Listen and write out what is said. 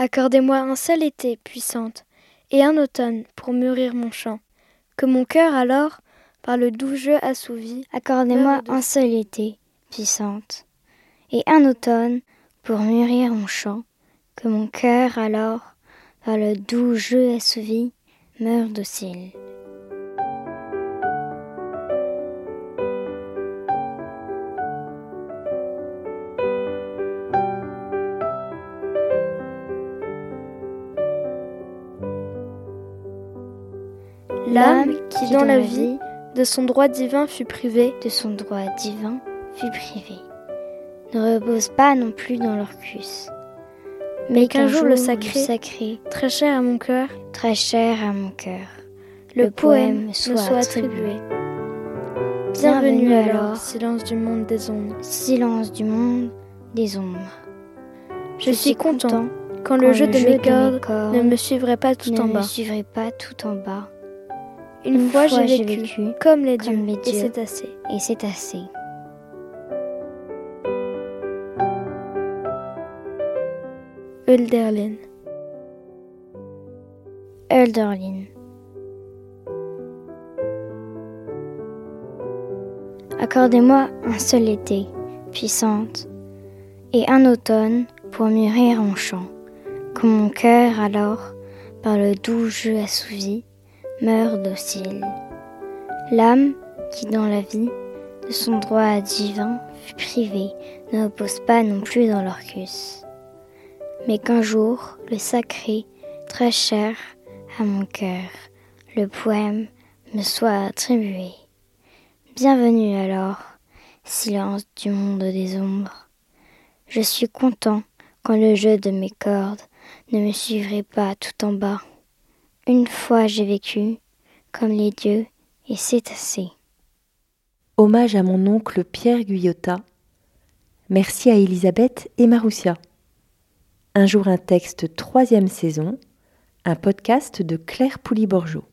Accordez-moi un seul été, puissante, et un automne pour mûrir mon chant, que mon cœur alors, par le doux jeu assouvi, accordez-moi un seul été, puissante, et un automne pour mûrir mon chant, que mon cœur alors, par le doux jeu assouvi, meure docile. L'âme qui dans la vie de son droit divin fut privée, de son droit divin fut privée, ne repose pas non plus dans l'orcus. Mais qu'un jour le sacré, sacré, très cher à mon cœur, très cher à mon cœur, le, poème soit, soit attribué. Bienvenue alors, silence du monde des ombres. Silence du monde des ombres. Je, suis content quand, le jeu de mes cordes ne me suivrait pas tout en bas. Ne me suivrait pas tout en bas. Une, fois, j'ai vécu, comme les dieux, et c'est assez. Et c'est assez. Hölderlin. Hölderlin. Accordez-moi un seul été, puissante, et un automne pour mûrir mon chant, que mon cœur alors, par le doux jeu assouvi, meurt docile. L'âme qui dans la vie de son droit divin fut privée ne repose pas non plus dans l'orcus, mais qu'un jour le sacré, très cher à mon cœur, le poème me soit attribué. Bienvenue alors, silence du monde des ombres. Je suis content quand le jeu de mes cordes ne me suivrait pas tout en bas. Une fois j'ai vécu, comme les dieux, et c'est assez. Hommage à mon oncle Pierre Guyotat. Merci à Elisabeth et Maroussia. Un jour un texte troisième saison, un podcast de Claire Pouli-Borgeot.